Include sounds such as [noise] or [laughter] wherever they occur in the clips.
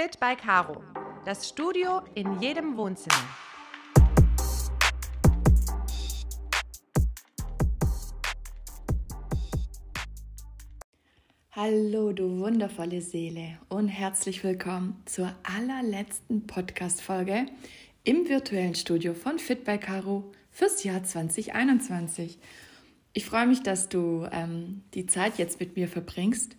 Fit by Caro. Das Studio in jedem Wohnzimmer. Hallo, du wundervolle Seele und herzlich willkommen zur allerletzten Podcast-Folge im virtuellen Studio von Fit by Caro fürs Jahr 2021. Ich freue mich, dass du ähm, die Zeit jetzt mit mir verbringst.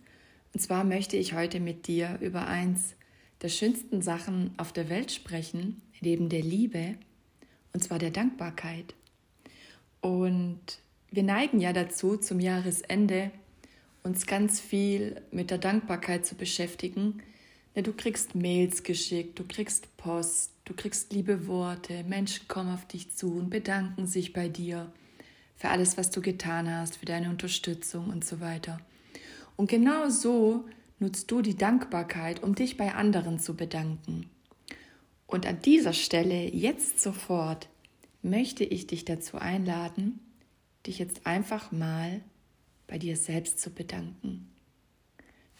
Und zwar möchte ich heute mit dir über eins der schönsten Sachen auf der Welt sprechen, neben der Liebe, und zwar der Dankbarkeit. Und wir neigen ja dazu, zum Jahresende uns ganz viel mit der Dankbarkeit zu beschäftigen. Du kriegst Mails geschickt, du kriegst Post, du kriegst liebe Worte, Menschen kommen auf dich zu und bedanken sich bei dir für alles, was du getan hast, für deine Unterstützung und so weiter. Und genau so nutzt du die Dankbarkeit, um dich bei anderen zu bedanken. Und an dieser Stelle, jetzt sofort, möchte ich dich dazu einladen, dich jetzt einfach mal bei dir selbst zu bedanken.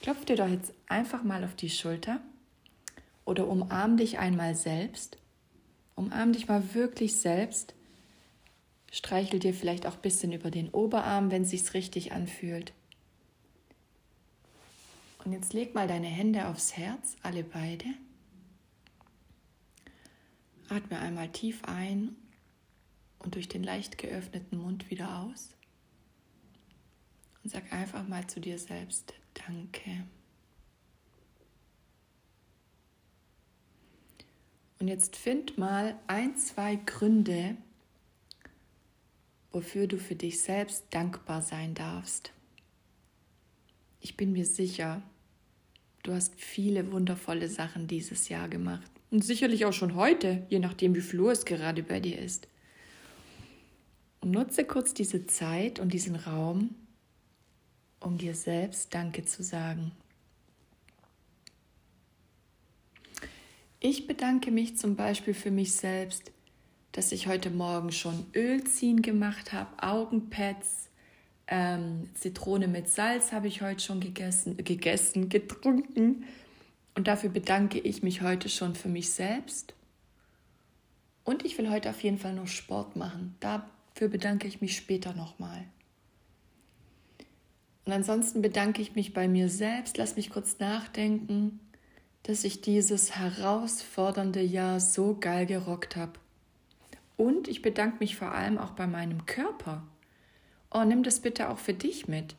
Klopf dir doch jetzt einfach mal auf die Schulter oder umarm dich einmal selbst. Umarm dich mal wirklich selbst. Streichel dir vielleicht auch ein bisschen über den Oberarm, wenn es sich richtig anfühlt. Und jetzt leg mal deine Hände aufs Herz, alle beide. Atme einmal tief ein und durch den leicht geöffneten Mund wieder aus. Und sag einfach mal zu dir selbst Danke. Und jetzt find mal ein, zwei Gründe, wofür du für dich selbst dankbar sein darfst. Ich bin mir sicher, du hast viele wundervolle Sachen dieses Jahr gemacht. Und sicherlich auch schon heute, je nachdem, wie Uhr es gerade bei dir ist. Und nutze kurz diese Zeit und diesen Raum, um dir selbst Danke zu sagen. Ich bedanke mich zum Beispiel für mich selbst, dass ich heute Morgen schon Ölziehen gemacht habe, Augenpads, ähm, Zitrone mit Salz habe ich heute schon gegessen, gegessen, getrunken. Und dafür bedanke ich mich heute schon für mich selbst. Und ich will heute auf jeden Fall noch Sport machen. Dafür bedanke ich mich später nochmal. Und ansonsten bedanke ich mich bei mir selbst. Lass mich kurz nachdenken, dass ich dieses herausfordernde Jahr so geil gerockt habe. Und ich bedanke mich vor allem auch bei meinem Körper oh, nimm das bitte auch für dich mit.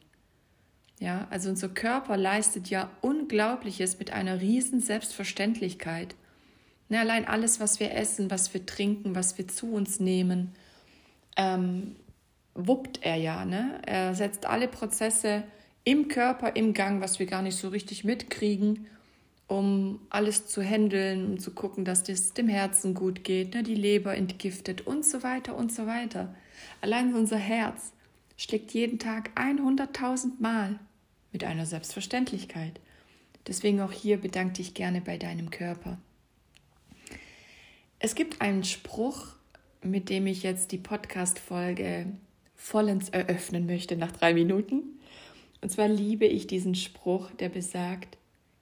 Ja, also unser Körper leistet ja Unglaubliches mit einer riesen Selbstverständlichkeit. Ne, allein alles, was wir essen, was wir trinken, was wir zu uns nehmen, ähm, wuppt er ja. Ne? Er setzt alle Prozesse im Körper im Gang, was wir gar nicht so richtig mitkriegen, um alles zu handeln und zu gucken, dass es dem Herzen gut geht, ne? die Leber entgiftet und so weiter und so weiter. Allein unser Herz schlägt jeden Tag 100.000 Mal mit einer Selbstverständlichkeit. Deswegen auch hier bedanke dich gerne bei deinem Körper. Es gibt einen Spruch, mit dem ich jetzt die Podcast-Folge vollends eröffnen möchte nach drei Minuten. Und zwar liebe ich diesen Spruch, der besagt,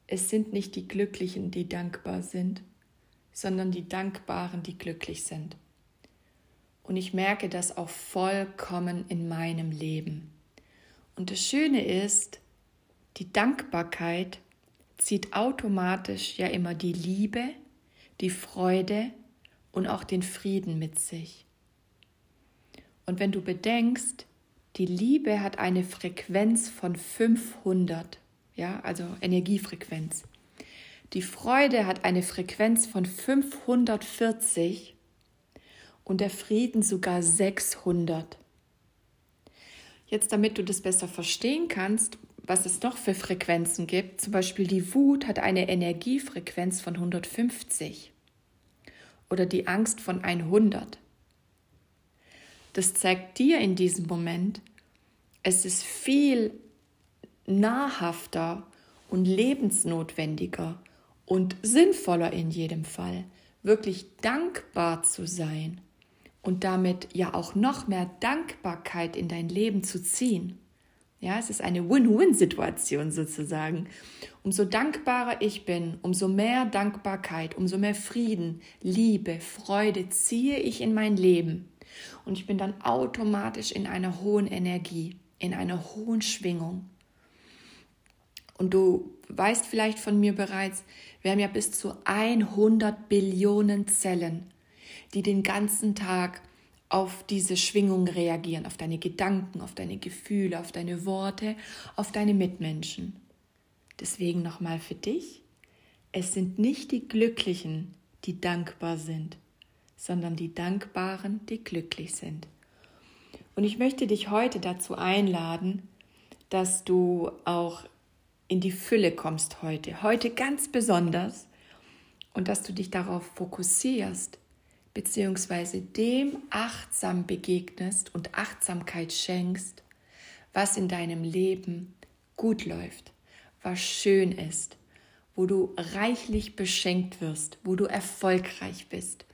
es sind nicht die Glücklichen, die dankbar sind, sondern die Dankbaren, die glücklich sind. Und ich merke das auch vollkommen in meinem Leben. Und das Schöne ist, die Dankbarkeit zieht automatisch ja immer die Liebe, die Freude und auch den Frieden mit sich. Und wenn du bedenkst, die Liebe hat eine Frequenz von 500, ja, also Energiefrequenz. Die Freude hat eine Frequenz von 540 und der Frieden sogar 600. Jetzt, damit du das besser verstehen kannst, was es noch für Frequenzen gibt, zum Beispiel die Wut hat eine Energiefrequenz von 150 oder die Angst von 100. Das zeigt dir in diesem Moment, es ist viel nahrhafter und lebensnotwendiger und sinnvoller in jedem Fall, wirklich dankbar zu sein und damit ja auch noch mehr Dankbarkeit in dein Leben zu ziehen. Ja, es ist eine Win-Win-Situation sozusagen. Umso dankbarer ich bin, umso mehr Dankbarkeit, umso mehr Frieden, Liebe, Freude ziehe ich in mein Leben. Und ich bin dann automatisch in einer hohen Energie, in einer hohen Schwingung. Und du weißt vielleicht von mir bereits, wir haben ja bis zu 100 Billionen Zellen, die den ganzen Tag auf diese Schwingung reagieren, auf deine Gedanken, auf deine Gefühle, auf deine Worte, auf deine Mitmenschen. Deswegen nochmal für dich, es sind nicht die Glücklichen, die dankbar sind, sondern die Dankbaren, die glücklich sind. Und ich möchte dich heute dazu einladen, dass du auch in die Fülle kommst heute, heute ganz besonders, und dass du dich darauf fokussierst, beziehungsweise dem achtsam begegnest und Achtsamkeit schenkst, was in deinem Leben gut läuft, was schön ist, wo du reichlich beschenkt wirst, wo du erfolgreich bist.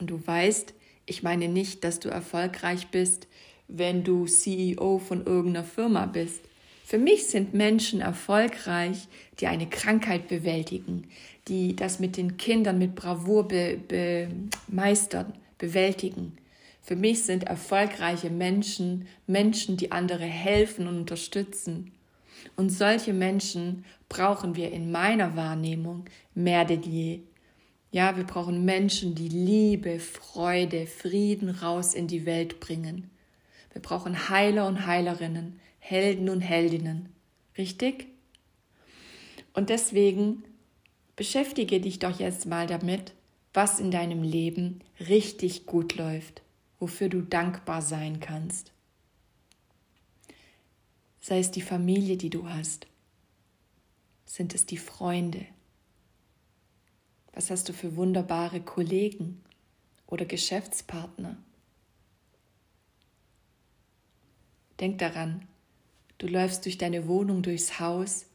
Und du weißt, ich meine nicht, dass du erfolgreich bist, wenn du CEO von irgendeiner Firma bist. Für mich sind Menschen erfolgreich, die eine Krankheit bewältigen, die das mit den Kindern mit Bravour be, be, meistern, bewältigen. Für mich sind erfolgreiche Menschen Menschen, die andere helfen und unterstützen. Und solche Menschen brauchen wir in meiner Wahrnehmung mehr denn je. Ja, wir brauchen Menschen, die Liebe, Freude, Frieden raus in die Welt bringen. Wir brauchen Heiler und Heilerinnen, Helden und Heldinnen. Richtig? Und deswegen beschäftige dich doch jetzt mal damit, was in deinem Leben richtig gut läuft, wofür du dankbar sein kannst. Sei es die Familie, die du hast. Sind es die Freunde? Was hast du für wunderbare Kollegen oder Geschäftspartner? Denk daran, du läufst durch deine Wohnung, durchs Haus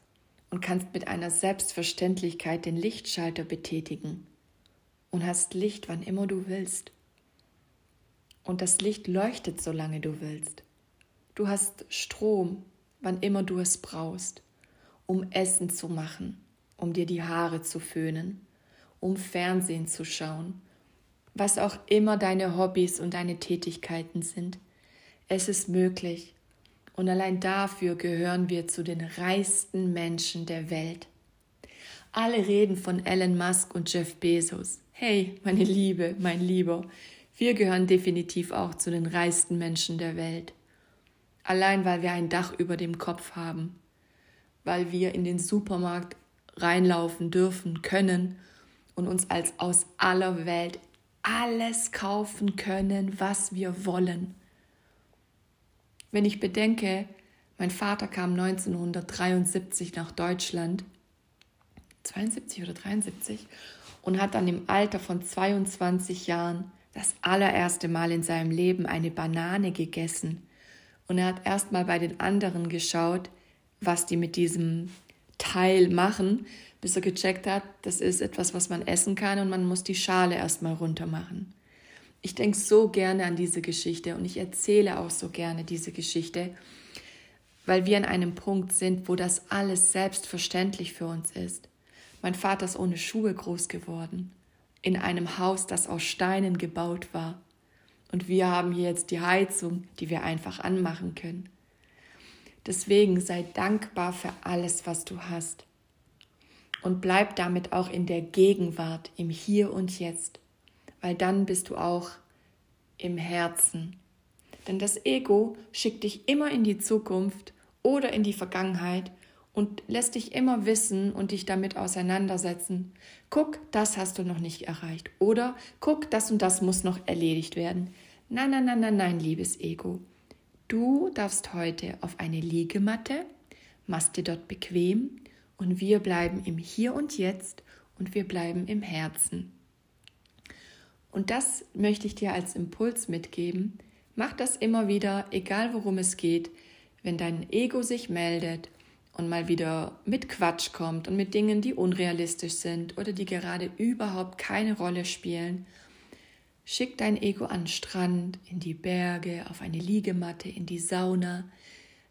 und kannst mit einer Selbstverständlichkeit den Lichtschalter betätigen und hast Licht, wann immer du willst. Und das Licht leuchtet, solange du willst. Du hast Strom, wann immer du es brauchst, um Essen zu machen, um dir die Haare zu föhnen, um Fernsehen zu schauen, was auch immer deine Hobbys und deine Tätigkeiten sind. Es ist möglich. Und allein dafür gehören wir zu den reichsten Menschen der Welt. Alle reden von Elon Musk und Jeff Bezos. Hey, meine Liebe, mein Lieber, wir gehören definitiv auch zu den reichsten Menschen der Welt. Allein weil wir ein Dach über dem Kopf haben, weil wir in den Supermarkt reinlaufen dürfen, können und uns als aus aller Welt alles kaufen können, was wir wollen. Wenn ich bedenke, mein Vater kam 1973 nach Deutschland, 72 oder 73, und hat dann im Alter von 22 Jahren das allererste Mal in seinem Leben eine Banane gegessen. Und er hat erst mal bei den anderen geschaut, was die mit diesem Teil machen, bis er gecheckt hat, das ist etwas, was man essen kann und man muss die Schale erst mal runter machen. Ich denke so gerne an diese Geschichte und ich erzähle auch so gerne diese Geschichte, weil wir an einem Punkt sind, wo das alles selbstverständlich für uns ist. Mein Vater ist ohne Schuhe groß geworden, in einem Haus, das aus Steinen gebaut war. Und wir haben hier jetzt die Heizung, die wir einfach anmachen können. Deswegen sei dankbar für alles, was du hast. Und bleib damit auch in der Gegenwart, im Hier und Jetzt weil dann bist du auch im Herzen. Denn das Ego schickt dich immer in die Zukunft oder in die Vergangenheit und lässt dich immer wissen und dich damit auseinandersetzen. Guck, das hast du noch nicht erreicht. Oder guck, das und das muss noch erledigt werden. Nein, nein, nein, nein, nein, liebes Ego. Du darfst heute auf eine Liegematte, machst dir dort bequem und wir bleiben im Hier und Jetzt und wir bleiben im Herzen. Und das möchte ich dir als Impuls mitgeben. Mach das immer wieder, egal worum es geht, wenn dein Ego sich meldet und mal wieder mit Quatsch kommt und mit Dingen, die unrealistisch sind oder die gerade überhaupt keine Rolle spielen. Schick dein Ego an den Strand, in die Berge, auf eine Liegematte, in die Sauna.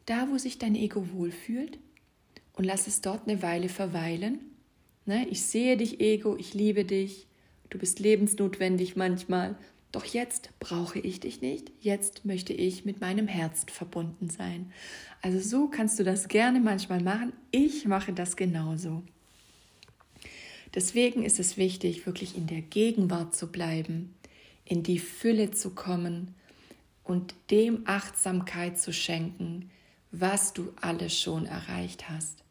da, wo sich dein Ego wohlfühlt und lass es dort eine Weile verweilen. Ne? Ich sehe dich, Ego, ich liebe dich, du bist lebensnotwendig manchmal, doch jetzt brauche ich dich nicht, jetzt möchte ich mit meinem Herzen verbunden sein. Also so kannst du das gerne manchmal machen, ich mache das genauso. Deswegen ist es wichtig, wirklich in der Gegenwart zu bleiben, in die Fülle zu kommen und dem Achtsamkeit zu schenken, was du alles schon erreicht hast,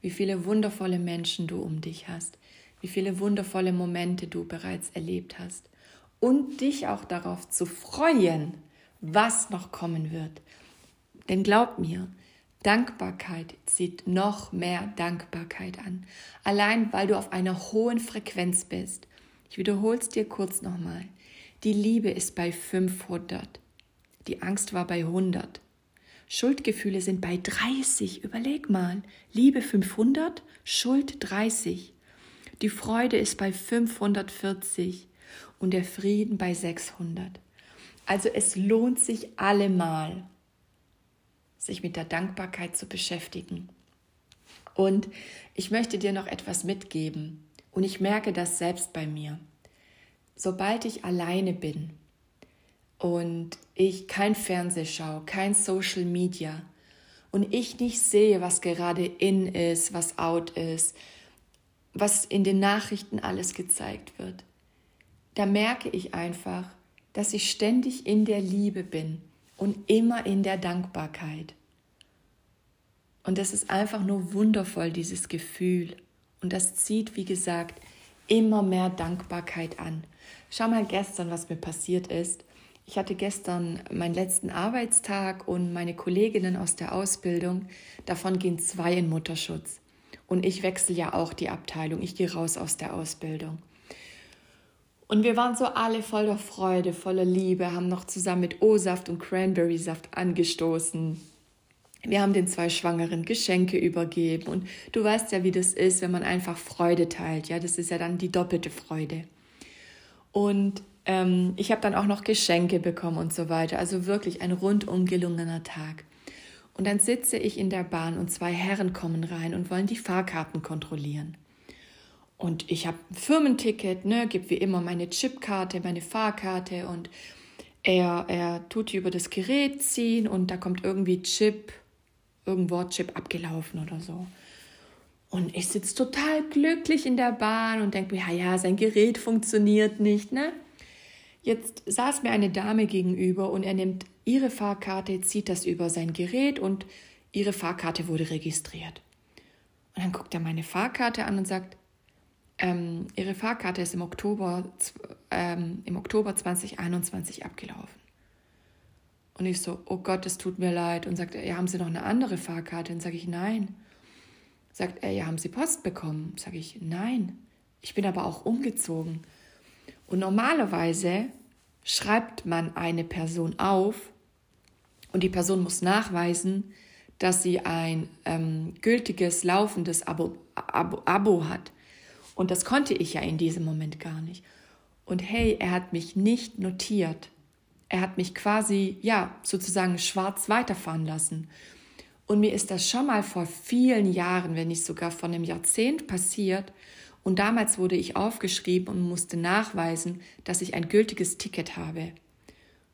wie viele wundervolle Menschen du um dich hast, wie viele wundervolle Momente du bereits erlebt hast und dich auch darauf zu freuen, was noch kommen wird. Denn glaub mir, Dankbarkeit zieht noch mehr Dankbarkeit an, allein weil du auf einer hohen Frequenz bist. Ich wiederhole es dir kurz nochmal. Die Liebe ist bei 500, die Angst war bei 100. Schuldgefühle sind bei 30. Überleg mal. Liebe 500, Schuld 30. Die Freude ist bei 540 und der Frieden bei 600. Also es lohnt sich allemal, sich mit der Dankbarkeit zu beschäftigen. Und ich möchte dir noch etwas mitgeben. Und ich merke das selbst bei mir. Sobald ich alleine bin, und ich kein Fernseh schaue, kein Social Media und ich nicht sehe, was gerade in ist, was out ist, was in den Nachrichten alles gezeigt wird, da merke ich einfach, dass ich ständig in der Liebe bin und immer in der Dankbarkeit. Und das ist einfach nur wundervoll, dieses Gefühl. Und das zieht, wie gesagt, immer mehr Dankbarkeit an. Schau mal gestern, was mir passiert ist. Ich hatte gestern meinen letzten Arbeitstag und meine Kolleginnen aus der Ausbildung, davon gehen zwei in Mutterschutz. Und ich wechsle ja auch die Abteilung, ich gehe raus aus der Ausbildung. Und wir waren so alle voller Freude, voller Liebe, haben noch zusammen mit O-Saft und Cranberry-Saft angestoßen. Wir haben den zwei Schwangeren Geschenke übergeben und du weißt ja, wie das ist, wenn man einfach Freude teilt. Ja, das ist ja dann die doppelte Freude. Und ähm, ich habe dann auch noch Geschenke bekommen und so weiter. Also wirklich ein rundum gelungener Tag. Und dann sitze ich in der Bahn und zwei Herren kommen rein und wollen die Fahrkarten kontrollieren. Und ich habe ein Firmenticket, ne, gebe wie immer meine Chipkarte, meine Fahrkarte und er, er tut die über das Gerät ziehen und da kommt irgendwie Chip, irgendwo Chip abgelaufen oder so. Und ich sitze total glücklich in der Bahn und denke mir, ja, ja, sein Gerät funktioniert nicht, ne? Jetzt saß mir eine Dame gegenüber und er nimmt ihre Fahrkarte, zieht das über sein Gerät und ihre Fahrkarte wurde registriert. Und dann guckt er meine Fahrkarte an und sagt, ähm, ihre Fahrkarte ist im Oktober, ähm, im Oktober 2021 abgelaufen. Und ich so, oh Gott, es tut mir leid. Und sagt er, ja, haben Sie noch eine andere Fahrkarte? Und sage ich, nein. Sagt er, ja, haben Sie Post bekommen? Sage ich, nein. Ich bin aber auch umgezogen. Und normalerweise schreibt man eine Person auf und die Person muss nachweisen, dass sie ein ähm, gültiges, laufendes Abo, Abo, Abo hat. Und das konnte ich ja in diesem Moment gar nicht. Und hey, er hat mich nicht notiert. Er hat mich quasi, ja, sozusagen schwarz weiterfahren lassen. Und mir ist das schon mal vor vielen Jahren, wenn nicht sogar vor einem Jahrzehnt passiert. Und damals wurde ich aufgeschrieben und musste nachweisen, dass ich ein gültiges Ticket habe.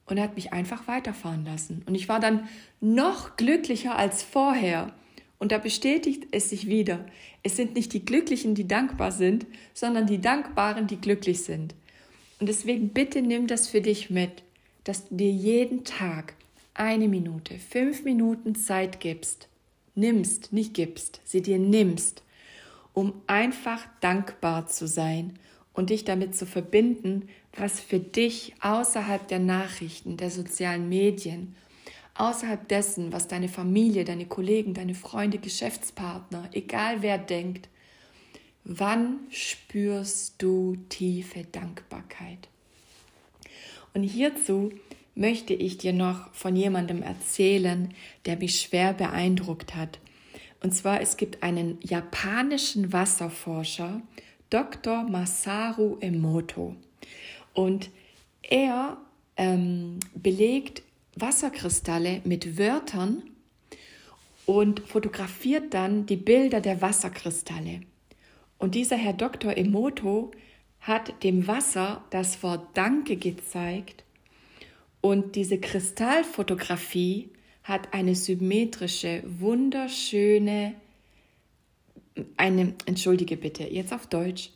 Und er hat mich einfach weiterfahren lassen. Und ich war dann noch glücklicher als vorher. Und da bestätigt es sich wieder. Es sind nicht die Glücklichen, die dankbar sind, sondern die Dankbaren, die glücklich sind. Und deswegen bitte nimm das für dich mit, dass du dir jeden Tag eine Minute, fünf Minuten Zeit gibst. Nimmst, nicht gibst, sie dir nimmst um einfach dankbar zu sein und dich damit zu verbinden, was für dich außerhalb der Nachrichten, der sozialen Medien, außerhalb dessen, was deine Familie, deine Kollegen, deine Freunde, Geschäftspartner, egal wer denkt, wann spürst du tiefe Dankbarkeit? Und hierzu möchte ich dir noch von jemandem erzählen, der mich schwer beeindruckt hat. Und zwar, es gibt einen japanischen Wasserforscher, Dr. Masaru Emoto. Und er ähm, belegt Wasserkristalle mit Wörtern und fotografiert dann die Bilder der Wasserkristalle. Und dieser Herr Dr. Emoto hat dem Wasser das Wort Danke gezeigt und diese Kristallfotografie hat eine symmetrische, wunderschöne, eine, entschuldige bitte, jetzt auf Deutsch,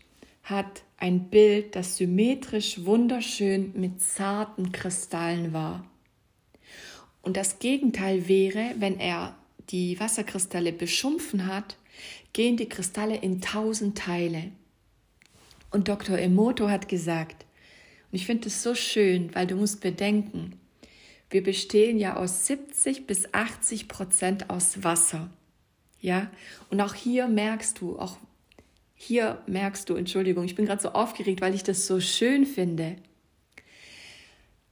hat ein Bild, das symmetrisch, wunderschön mit zarten Kristallen war. Und das Gegenteil wäre, wenn er die Wasserkristalle beschumpfen hat, gehen die Kristalle in tausend Teile. Und Dr. Emoto hat gesagt, und ich finde es so schön, weil du musst bedenken, wir bestehen ja aus 70 bis 80 Prozent aus Wasser. Ja, und auch hier merkst du, auch hier merkst du, Entschuldigung, ich bin gerade so aufgeregt, weil ich das so schön finde,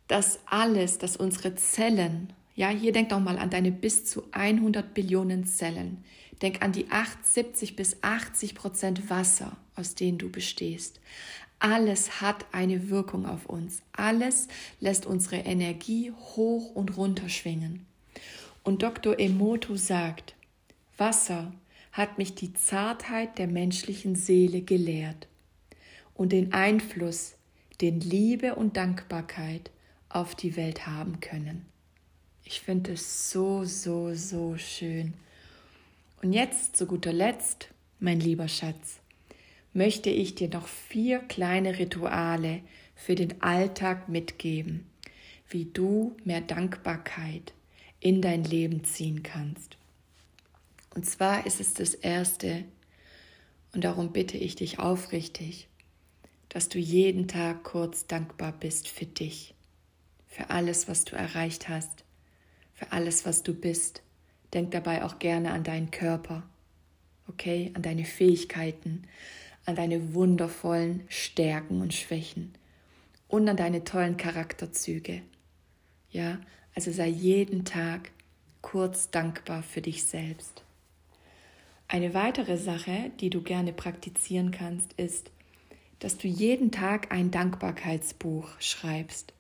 dass alles, dass unsere Zellen, ja, hier denk doch mal an deine bis zu 100 Billionen Zellen. Denk an die 8, 70 bis 80 Prozent Wasser, aus denen du bestehst. Alles hat eine Wirkung auf uns. Alles lässt unsere Energie hoch und runter schwingen. Und Dr. Emoto sagt, Wasser hat mich die Zartheit der menschlichen Seele gelehrt und den Einfluss, den Liebe und Dankbarkeit auf die Welt haben können. Ich finde es so, so, so schön. Und jetzt, zu guter Letzt, mein lieber Schatz, möchte ich dir noch vier kleine Rituale für den Alltag mitgeben, wie du mehr Dankbarkeit in dein Leben ziehen kannst. Und zwar ist es das Erste, und darum bitte ich dich aufrichtig, dass du jeden Tag kurz dankbar bist für dich, für alles, was du erreicht hast, für alles, was du bist. Denk dabei auch gerne an deinen Körper, okay, an deine Fähigkeiten, an deine wundervollen Stärken und Schwächen und an deine tollen Charakterzüge. Ja, also sei jeden Tag kurz dankbar für dich selbst. Eine weitere Sache, die du gerne praktizieren kannst, ist, dass du jeden Tag ein Dankbarkeitsbuch schreibst.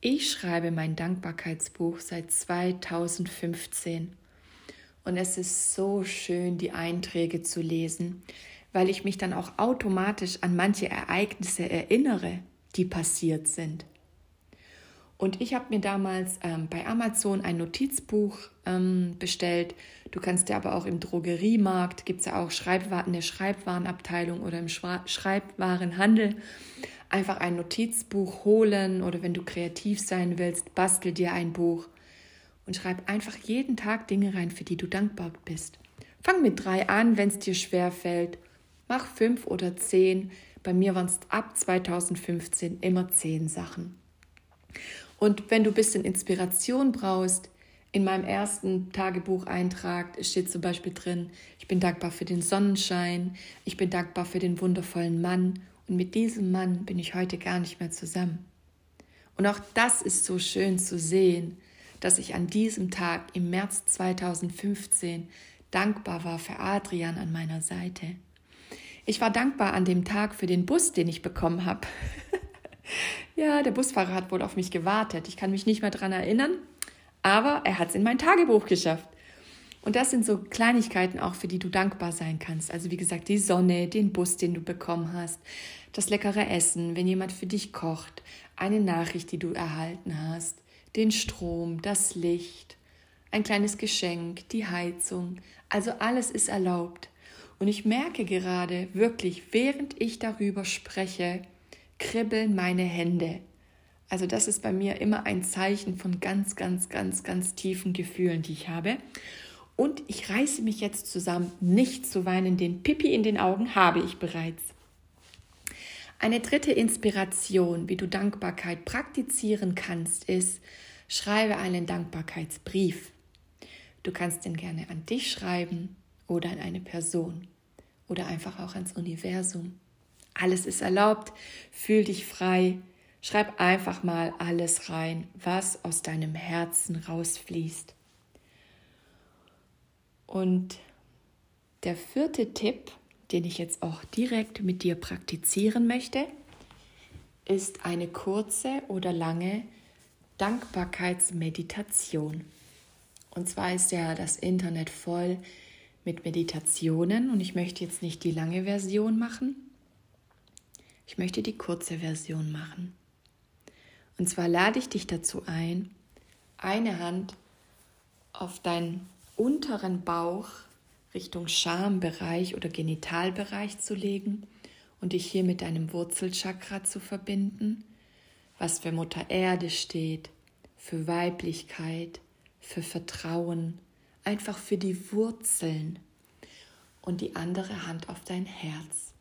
Ich schreibe mein Dankbarkeitsbuch seit 2015 und es ist so schön, die Einträge zu lesen, weil ich mich dann auch automatisch an manche Ereignisse erinnere, die passiert sind. Und ich habe mir damals ähm, bei Amazon ein Notizbuch ähm, bestellt. Du kannst dir aber auch im Drogeriemarkt, gibt es ja auch Schreibwaren, der Schreibwarenabteilung oder im Schreibwarenhandel, einfach ein Notizbuch holen oder wenn du kreativ sein willst, bastel dir ein Buch und schreib einfach jeden Tag Dinge rein, für die du dankbar bist. Fang mit drei an, wenn es dir schwer fällt. Mach fünf oder zehn. Bei mir waren es ab 2015 immer zehn Sachen. Und wenn du ein bisschen Inspiration brauchst, in meinem ersten Tagebucheintrag steht zum Beispiel drin, ich bin dankbar für den Sonnenschein, ich bin dankbar für den wundervollen Mann und mit diesem Mann bin ich heute gar nicht mehr zusammen. Und auch das ist so schön zu sehen, dass ich an diesem Tag im März 2015 dankbar war für Adrian an meiner Seite. Ich war dankbar an dem Tag für den Bus, den ich bekommen habe. [laughs] Ja, der Busfahrer hat wohl auf mich gewartet. Ich kann mich nicht mehr daran erinnern, aber er hat es in mein Tagebuch geschafft. Und das sind so Kleinigkeiten auch, für die du dankbar sein kannst. Also wie gesagt, die Sonne, den Bus, den du bekommen hast, das leckere Essen, wenn jemand für dich kocht, eine Nachricht, die du erhalten hast, den Strom, das Licht, ein kleines Geschenk, die Heizung. Also alles ist erlaubt. Und ich merke gerade wirklich, während ich darüber spreche, kribbeln meine Hände. Also das ist bei mir immer ein Zeichen von ganz, ganz, ganz, ganz tiefen Gefühlen, die ich habe. Und ich reiße mich jetzt zusammen, nicht zu weinen. Den Pipi in den Augen habe ich bereits. Eine dritte Inspiration, wie du Dankbarkeit praktizieren kannst, ist, schreibe einen Dankbarkeitsbrief. Du kannst den gerne an dich schreiben oder an eine Person oder einfach auch ans Universum. Alles ist erlaubt, fühl dich frei, schreib einfach mal alles rein, was aus deinem Herzen rausfließt. Und der vierte Tipp, den ich jetzt auch direkt mit dir praktizieren möchte, ist eine kurze oder lange Dankbarkeitsmeditation. Und zwar ist ja das Internet voll mit Meditationen und ich möchte jetzt nicht die lange Version machen. Ich möchte die kurze Version machen. Und zwar lade ich dich dazu ein, eine Hand auf deinen unteren Bauch Richtung Schambereich oder Genitalbereich zu legen und dich hier mit deinem Wurzelchakra zu verbinden, was für Mutter Erde steht, für Weiblichkeit, für Vertrauen, einfach für die Wurzeln und die andere Hand auf dein Herz.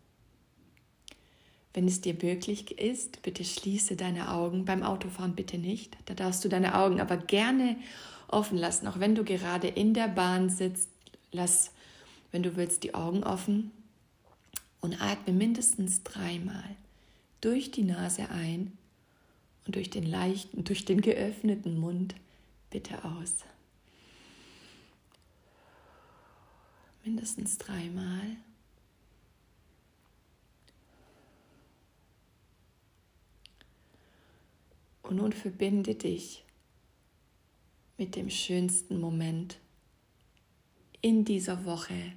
Wenn es dir möglich ist, bitte schließe deine Augen. Beim Autofahren bitte nicht. Da darfst du deine Augen aber gerne offen lassen. Auch wenn du gerade in der Bahn sitzt, lass, wenn du willst, die Augen offen und atme mindestens dreimal durch die Nase ein und durch den leichten, durch den geöffneten Mund bitte aus. Mindestens dreimal. Und nun verbinde dich mit dem schönsten Moment in dieser Woche,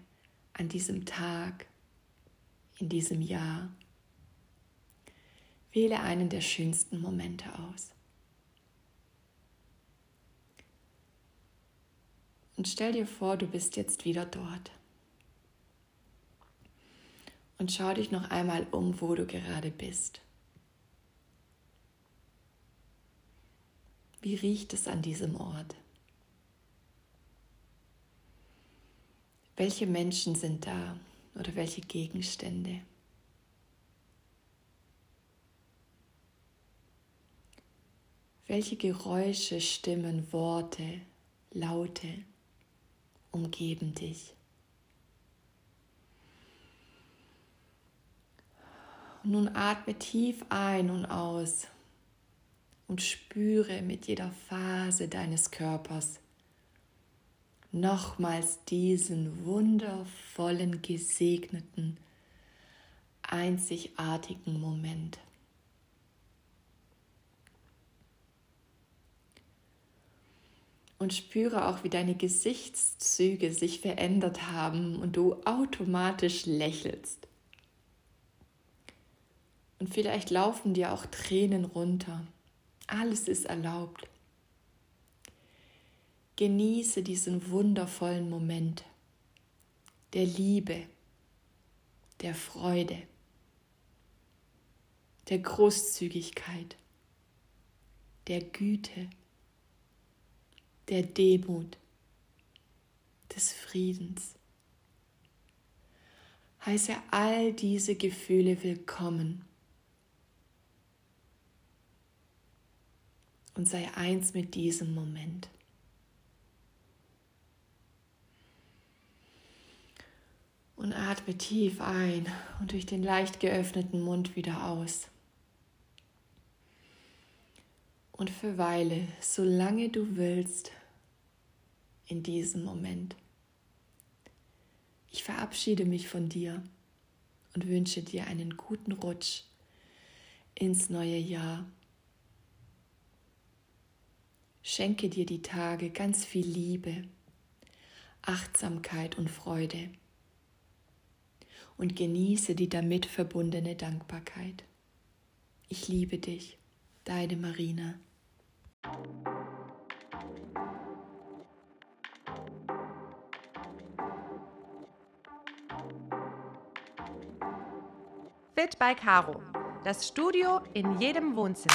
an diesem Tag, in diesem Jahr. Wähle einen der schönsten Momente aus. Und stell dir vor, du bist jetzt wieder dort. Und schau dich noch einmal um, wo du gerade bist. Wie riecht es an diesem Ort? Welche Menschen sind da oder welche Gegenstände? Welche Geräusche, Stimmen, Worte, Laute umgeben dich? Nun atme tief ein und aus und spüre mit jeder Phase deines Körpers nochmals diesen wundervollen, gesegneten, einzigartigen Moment. Und spüre auch, wie deine Gesichtszüge sich verändert haben und du automatisch lächelst. Und vielleicht laufen dir auch Tränen runter. Alles ist erlaubt. Genieße diesen wundervollen Moment der Liebe, der Freude, der Großzügigkeit, der Güte, der Demut, des Friedens. Heiße all diese Gefühle willkommen und sei eins mit diesem Moment. Und atme tief ein und durch den leicht geöffneten Mund wieder aus. Und verweile, solange du willst, in diesem Moment. Ich verabschiede mich von dir und wünsche dir einen guten Rutsch ins neue Jahr. Schenke dir die Tage ganz viel Liebe, Achtsamkeit und Freude und genieße die damit verbundene Dankbarkeit. Ich liebe dich, deine Marina. Fit by Caro. Das Studio in jedem Wohnzimmer.